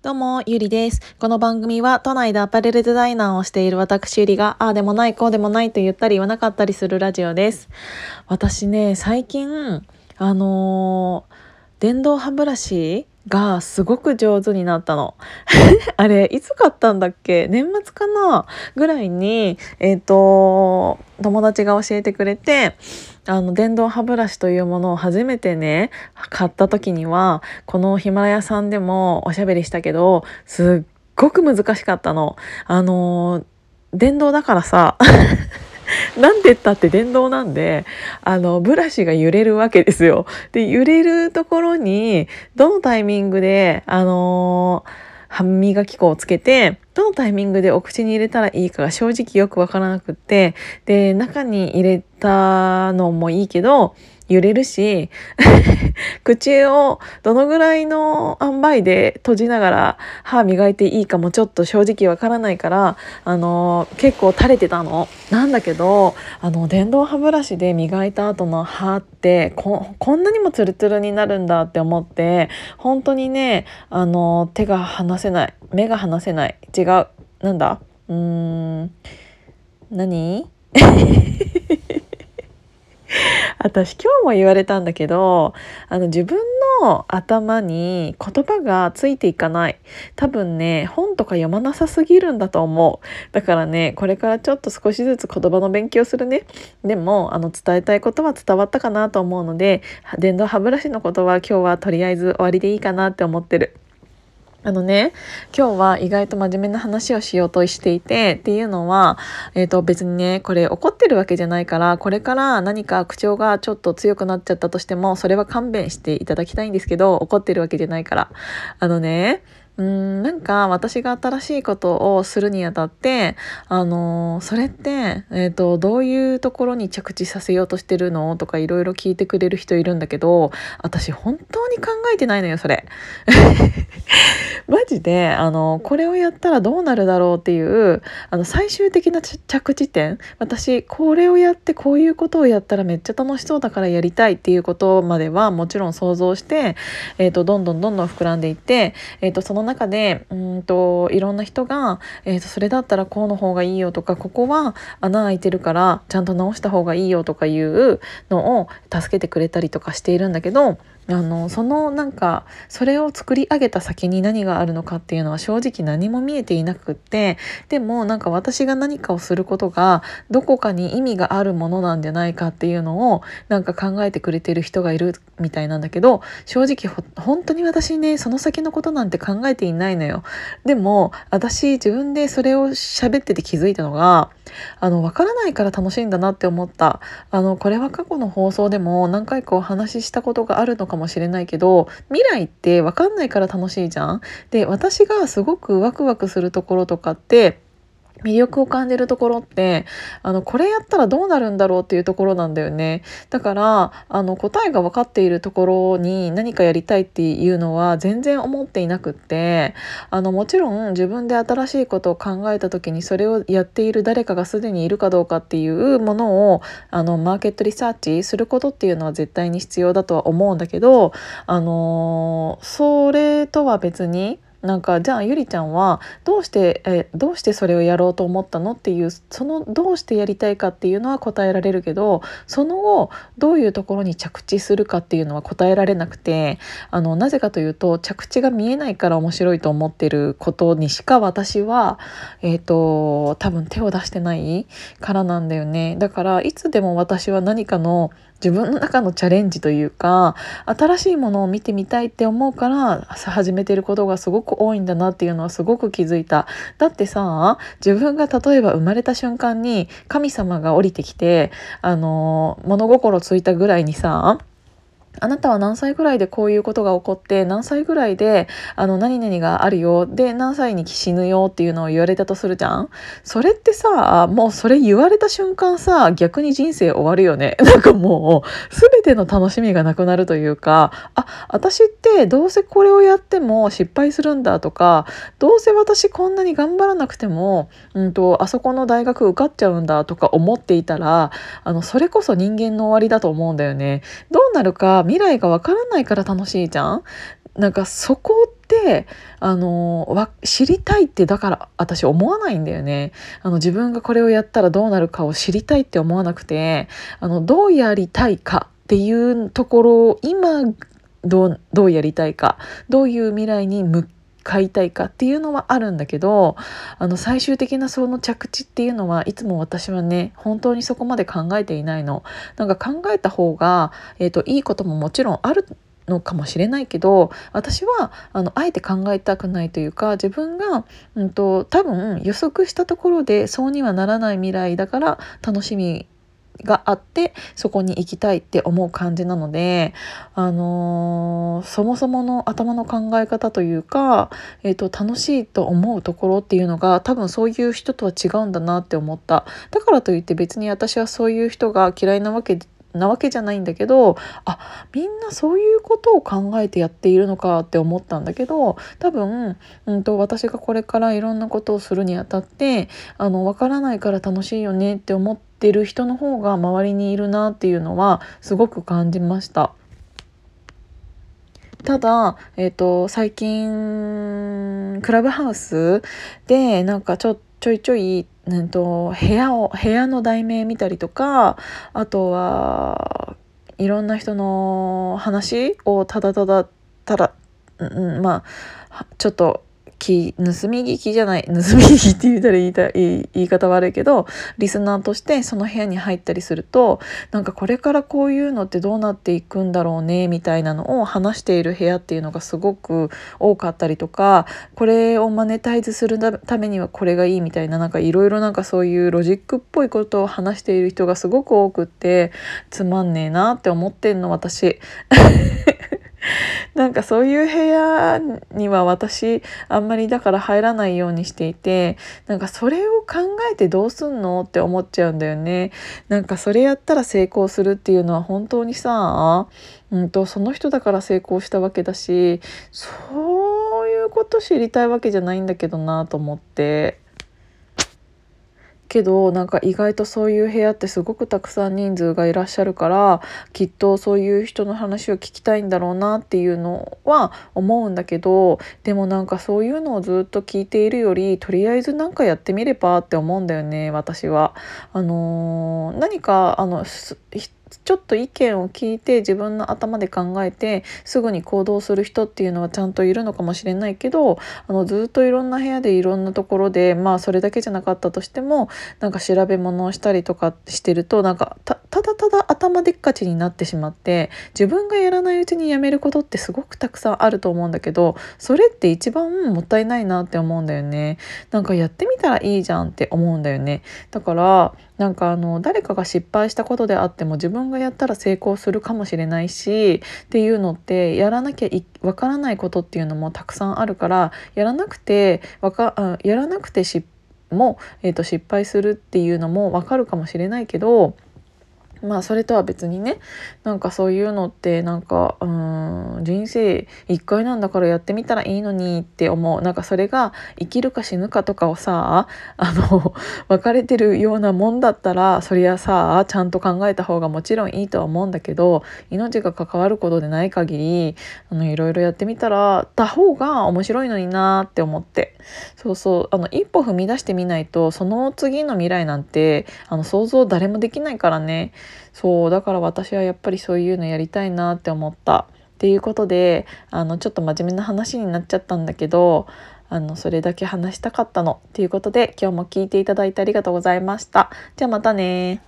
どうも、ゆりです。この番組は都内でアパレルデザイナーをしている私ゆりが、ああでもない、こうでもないと言ったり言わなかったりするラジオです。私ね、最近、あのー、電動歯ブラシがすごく上手になったの。あれ、いつ買ったんだっけ？年末かな？ぐらいに、えっ、ー、と、友達が教えてくれて、あの電動歯ブラシというものを初めてね買った時にはこのヒマラヤさんでもおしゃべりしたけどすっごく難しかったの。あの電動だからさ なんて言ったって電動なんであのブラシが揺れるわけですよ。で揺れるところにどのタイミングであの歯磨き粉をつけてどのタイミングでお口に入れたらいいかが正直よくわからなくってで中に入れたのもいいけど揺れるし 口をどのぐらいの塩梅で閉じながら歯磨いていいかもちょっと正直わからないからあの結構垂れてたの。なんだけどあの電動歯ブラシで磨いた後の歯ってここんなにもツルツルになるんだって思って本当にねあの手が離せない目が離せない。違う。なんだ？うーん。何？私今日も言われたんだけどあの自分の頭に言葉がついていかない。多分ね本とか読まなさすぎるんだと思う。だからねこれからちょっと少しずつ言葉の勉強するね。でもあの伝えたいことは伝わったかなと思うので電動歯ブラシのことは今日はとりあえず終わりでいいかなって思ってる。あのね今日は意外と真面目な話をしようとしていてっていうのは、えー、と別にねこれ怒ってるわけじゃないからこれから何か口調がちょっと強くなっちゃったとしてもそれは勘弁していただきたいんですけど怒ってるわけじゃないから。あのねうんなんか私が新しいことをするにあたってあのそれって、えーと、どういうところに着地させようとしてるのとかいろいろ聞いてくれる人いるんだけど私本当に考えてないのよそれ。マジであのこれをやったらどうなるだろうっていうあの最終的な着地点私これをやってこういうことをやったらめっちゃ楽しそうだからやりたいっていうことまではもちろん想像して、えーと、どんどんどんどん膨らんでいって、えーとその中でうんといろんな人が、えーと、それだったらこうの方がいいよとかここは穴開いてるからちゃんと直した方がいいよとかいうのを助けてくれたりとかしているんだけどあのそのなんかそれを作り上げた先に何があるのかっていうのは正直何も見えていなくってでもなんか私が何かをすることがどこかに意味があるものなんじゃないかっていうのをなんか考えてくれてる人がいるみたいなんだけど正直本当に私ねその先のことなんて考えていないのよ。でも私自分でそれを喋ってて気づいたのがあの分からないから楽しいんだなって思ったあのこれは過去の放送でも何回かお話ししたことがあるのかももしれないけど未来って分かんないから楽しいじゃん。で私がすごくワクワクするところとかって魅力を感じるところってあのこれやったらどうなるんだろうっていうところなんだよね。だからあの答えが分かっているところに何かやりたいっていうのは全然思っていなくってあのもちろん自分で新しいことを考えた時にそれをやっている誰かがすでにいるかどうかっていうものをあのマーケットリサーチすることっていうのは絶対に必要だとは思うんだけどあのそれとは別になんかじゃあゆりちゃんはどうしてえどうしてそれをやろうと思ったのっていうそのどうしてやりたいかっていうのは答えられるけどその後どういうところに着地するかっていうのは答えられなくてあのなぜかというと着地が見えないから面白いと思ってることにしか私は、えーと、多分手を出してないからなんだよね。だからいつでも私は何かの自分の中のチャレンジというか新しいものを見てみたいって思うから始めてることがすごく多いんだなっていうのはすごく気づいた。だってさ自分が例えば生まれた瞬間に神様が降りてきてあの物心ついたぐらいにさあなたは何歳ぐらいでこういうことが起こって何歳ぐらいであの何々があるよ。で何歳に死ぬよっていうのを言われたとするじゃん。それってさもうそれ言われた瞬間さ逆に人生終わるよね。なんかもう全ての楽しみがなくなるというかあ私ってどうせこれをやっても失敗するんだとかどうせ私こんなに頑張らなくても、うんと、あそこの大学受かっちゃうんだとか思っていたらあのそれこそ人間の終わりだと思うんだよね。どうなるか未来がわからないから楽しいじゃん？なんかそこってあの知りたいってだから私思わないんだよね。あの自分がこれをやったらどうなるかを知りたいって思わなくてあのどうやりたいかっていうところを今どうやりたいかどういう未来に向買いたいかっていうのはあるんだけどあの最終的なその着地っていうのはいつも私はね本当にそこまで考えていないの。なんか考えた方が、えーと、いいことももちろんあるのかもしれないけど私はあのあえて考えたくないというか自分が、うんと多分予測したところでそうにはならない未来だから楽しみがあってそこに行きたいって思う感じなので、あのー、そもそもの頭の考え方というか、えーと、楽しいと思うところっていうのが多分そういう人とは違うんだなって思った。だからといって別に私はそういう人が嫌いなわけなわけじゃないんだけどあみんなそういうことを考えてやっているのかって思ったんだけど多分、うんと、私がこれからいろんなことをするにあたってあの分からないから楽しいよねって思ってる人の方が周りにいるなっていうのはすごく感じました。ただ、えーと、最近クラブハウスでなんかちょちょいちょいうんと、部屋を部屋の題名見たりとかあとはいろんな人の話をただただただ、うん、まあちょっとき盗み聞きじゃない 盗み聞きって言ったら言いた言い方悪いけどリスナーとしてその部屋に入ったりするとなんかこれからこういうのってどうなっていくんだろうねみたいなのを話している部屋っていうのがすごく多かったりとかこれをマネタイズするためにはこれがいいみたいななんかいろいろなんかそういうロジックっぽいことを話している人がすごく多くってつまんねえなって思ってんの私。なんかそういう部屋には私あんまりだから入らないようにしていてなんかそれを考えてどうすんのって思っちゃうんだよね。なんかそれやったら成功するっていうのは本当にさ、うんと、その人だから成功したわけだしそういうこと知りたいわけじゃないんだけどなと思って。けどなんか意外とそういう部屋ってすごくたくさん人数がいらっしゃるからきっとそういう人の話を聞きたいんだろうなっていうのは思うんだけどでもなんかそういうのをずっと聞いているよりとりあえず何かやってみればって思うんだよね私は。あのー、何かあのちょっと意見を聞いて自分の頭で考えてすぐに行動する人っていうのはちゃんといるのかもしれないけどあのずっといろんな部屋でいろんなところでまあそれだけじゃなかったとしてもなんか調べ物をしたりとかしてるとなんかただただ頭でっかちになってしまって自分がやらないうちにやめることってすごくたくさんあると思うんだけどそれって一番もったいないなって思うんだよね。なんかやってみたらいいじゃんって思うんだよね。だからなんかあの誰かが失敗したことであっても自分がやったら成功するかもしれないしっていうのってやらなきゃわからないことっていうのもたくさんあるからやらなくてわかやらなくて失も、えー、と失敗するっていうのもわかるかもしれないけどまあそれとは別にねなんかそういうのってなんかうん人生一回なんだからやってみたらいいのにって思う。なんかそれが生きるか死ぬかとかをさあの 分かれてるようなもんだったらそりゃさちゃんと考えた方がもちろんいいとは思うんだけど命が関わることでない限りあのいろいろやってみたらた方が面白いのになって思って。そうそう。あの一歩踏み出してみないとその次の未来なんてあの想像誰もできないからね。そうだから私はやっぱりそういうのやりたいなって思った。っていうことであのちょっと真面目な話になっちゃったんだけどあのそれだけ話したかったのっていうことで今日も聞いていただいてありがとうございました。じゃあまたね